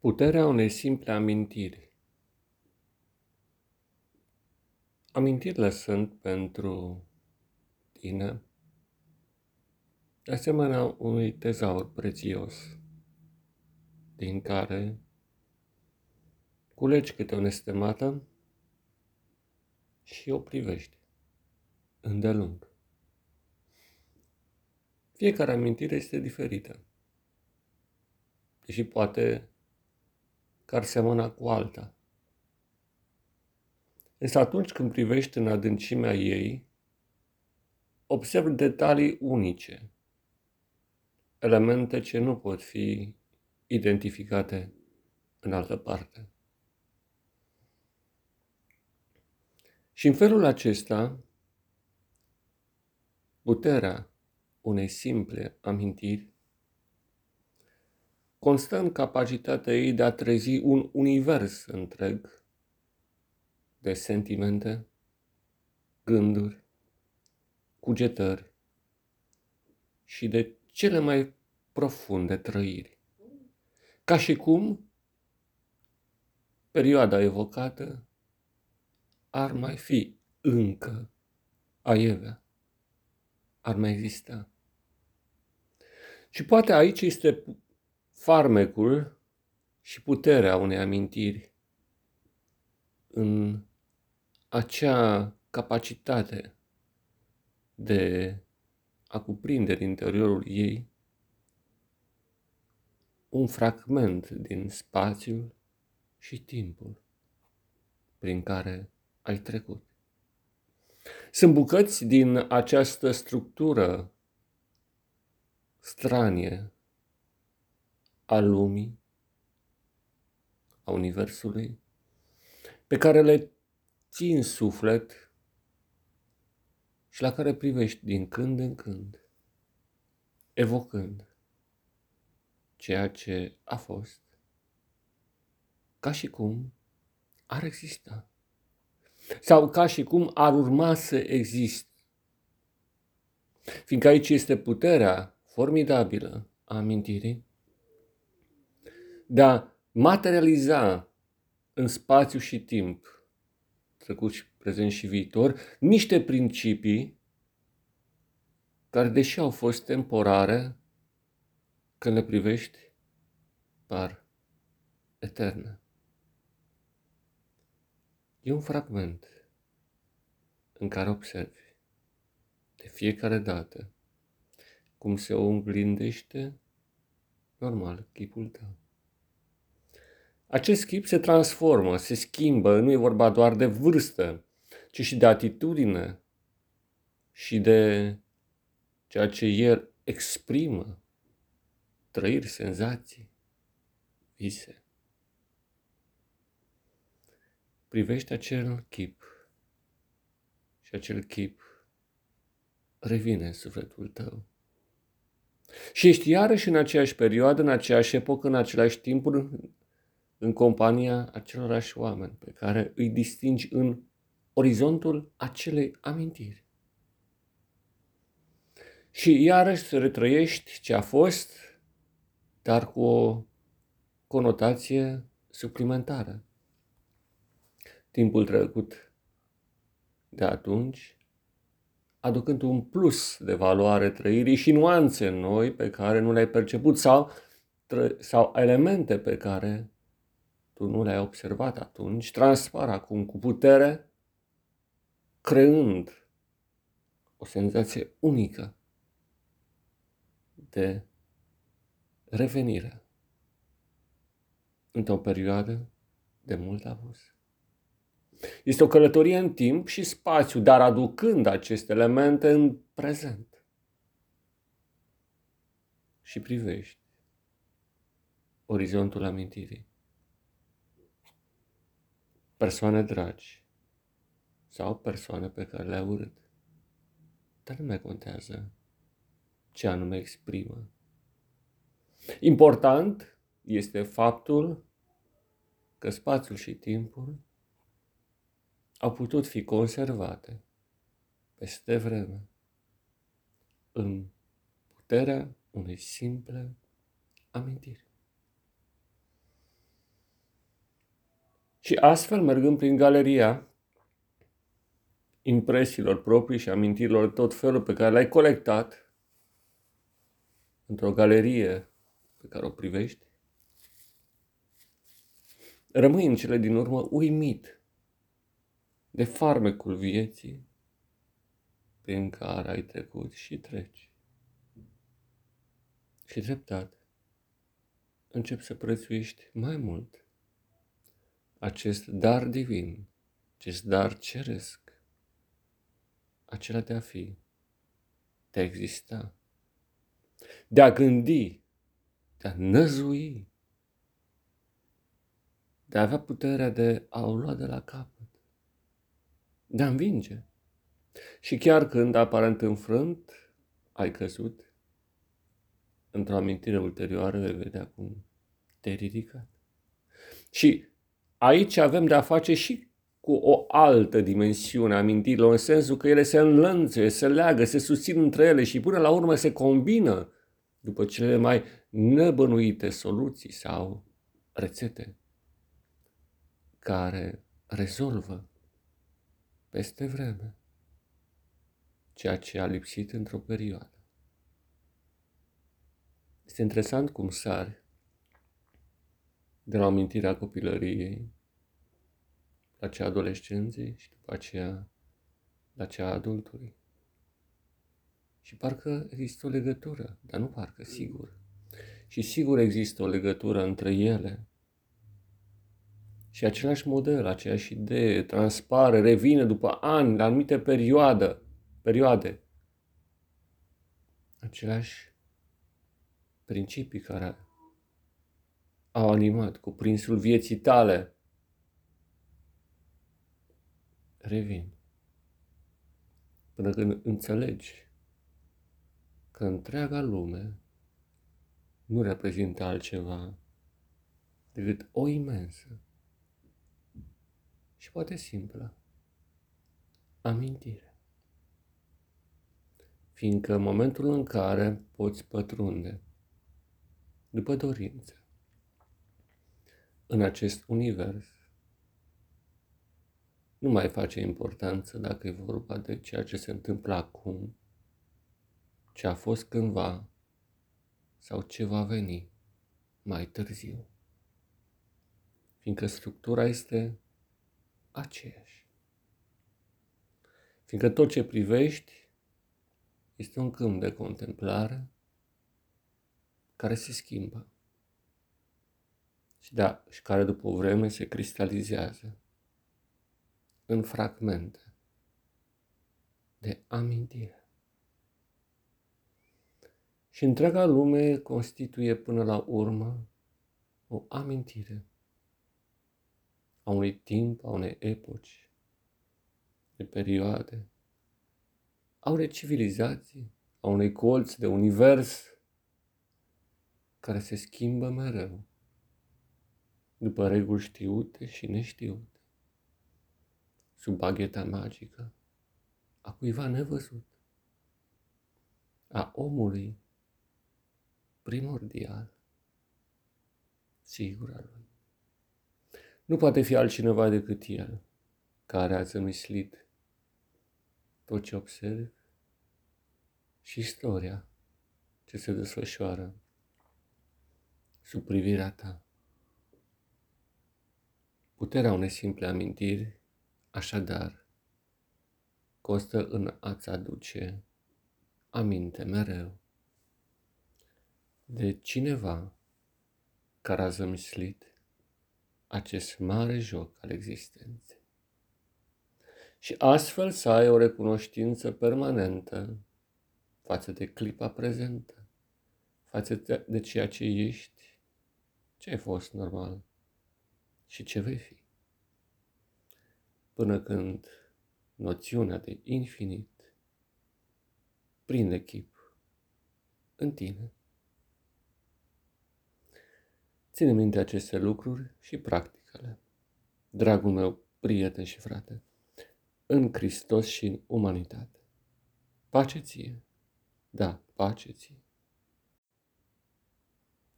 Puterea unei simple amintiri. Amintirile sunt pentru tine, de asemenea, unui tezaur prețios, din care culegi câte o nestemată și o privești îndelung. Fiecare amintire este diferită, deși poate că ar semăna cu alta. Însă atunci când privești în adâncimea ei, observi detalii unice, elemente ce nu pot fi identificate în altă parte. Și în felul acesta, puterea unei simple amintiri constă în capacitatea ei de a trezi un univers întreg de sentimente, gânduri, cugetări și de cele mai profunde trăiri. Ca și cum perioada evocată ar mai fi încă aievea, ar mai exista. Și poate aici este farmecul și puterea unei amintiri în acea capacitate de a cuprinde în interiorul ei un fragment din spațiul și timpul prin care ai trecut. Sunt bucăți din această structură stranie a lumii, a Universului, pe care le ții în suflet și la care privești din când în când, evocând ceea ce a fost, ca și cum ar exista, sau ca și cum ar urma să existe. Fiindcă aici este puterea formidabilă a amintirii, de a materializa în spațiu și timp, trecut și prezent și viitor, niște principii care, deși au fost temporare, când le privești, par eterne. E un fragment în care observi de fiecare dată cum se oglindește normal chipul tău. Acest chip se transformă, se schimbă, nu e vorba doar de vârstă, ci și de atitudine și de ceea ce el exprimă, trăiri, senzații, vise. Privește acel chip și acel chip revine în sufletul tău. Și ești iarăși în aceeași perioadă, în aceeași epocă, în același timp, în compania acelorași oameni pe care îi distingi în orizontul acelei amintiri. Și iarăși să retrăiești ce a fost, dar cu o conotație suplimentară. Timpul trecut de atunci, aducând un plus de valoare trăirii și nuanțe noi pe care nu le-ai perceput sau, sau elemente pe care tu nu le-ai observat atunci, transpar acum cu putere, creând o senzație unică de revenire într-o perioadă de mult avus. Este o călătorie în timp și spațiu, dar aducând aceste elemente în prezent. Și privești orizontul amintirii persoane dragi sau persoane pe care le-ai urât. Dar nu mai contează ce anume exprimă. Important este faptul că spațiul și timpul au putut fi conservate peste vreme în puterea unei simple amintiri. Și astfel, mergând prin galeria impresiilor proprii și amintirilor tot felul pe care le-ai colectat într-o galerie pe care o privești, rămâi în cele din urmă uimit de farmecul vieții prin care ai trecut și treci. Și treptat încep să prețuiești mai mult acest dar divin, acest dar ceresc, acela de a fi, de a exista, de a gândi, de a năzui, de a avea puterea de a o lua de la capăt, de a învinge. Și chiar când, aparent înfrânt, ai căzut, într-o amintire ulterioară vei vedea cum te-ai ridicat. Și aici avem de a face și cu o altă dimensiune a amintirilor, în sensul că ele se înlănțuie, se leagă, se susțin între ele și până la urmă se combină după cele mai nebănuite soluții sau rețete care rezolvă peste vreme ceea ce a lipsit într-o perioadă. Este interesant cum sari de la amintirea copilăriei la cea adolescenței și după aceea la cea adultului. Și parcă există o legătură, dar nu parcă, sigur. Și sigur există o legătură între ele. Și același model, aceeași idee, transpare, revine după ani, la anumite perioadă, perioade. Aceleași principii care au animat cuprinsul vieții tale revin până când înțelegi că întreaga lume nu reprezintă altceva decât o imensă și poate simplă amintire. Fiindcă în momentul în care poți pătrunde după dorință în acest univers, nu mai face importanță dacă e vorba de ceea ce se întâmplă acum, ce a fost cândva sau ce va veni mai târziu. Fiindcă structura este aceeași. Fiindcă tot ce privești este un câmp de contemplare care se schimbă și, da, și care după o vreme se cristalizează în fragmente de amintire. Și întreaga lume constituie până la urmă o amintire a unui timp, a unei epoci, de perioade, a unei civilizații, a unei colț de univers care se schimbă mereu după reguli știute și neștiute sub bagheta magică a cuiva nevăzut, a omului primordial, sigur al lui. Nu poate fi altcineva decât el, care a zămislit tot ce observ și istoria ce se desfășoară sub privirea ta. Puterea unei simple amintiri Așadar, constă în a-ți aduce aminte mereu de cineva care a zămislit acest mare joc al existenței. Și astfel să ai o recunoștință permanentă față de clipa prezentă, față de ceea ce ești, ce ai fost normal și ce vei fi până când noțiunea de infinit prinde chip în tine. Ține minte aceste lucruri și practicale. Dragul meu, prieten și frate, în Hristos și în umanitate. Pace ție, da, pace ție.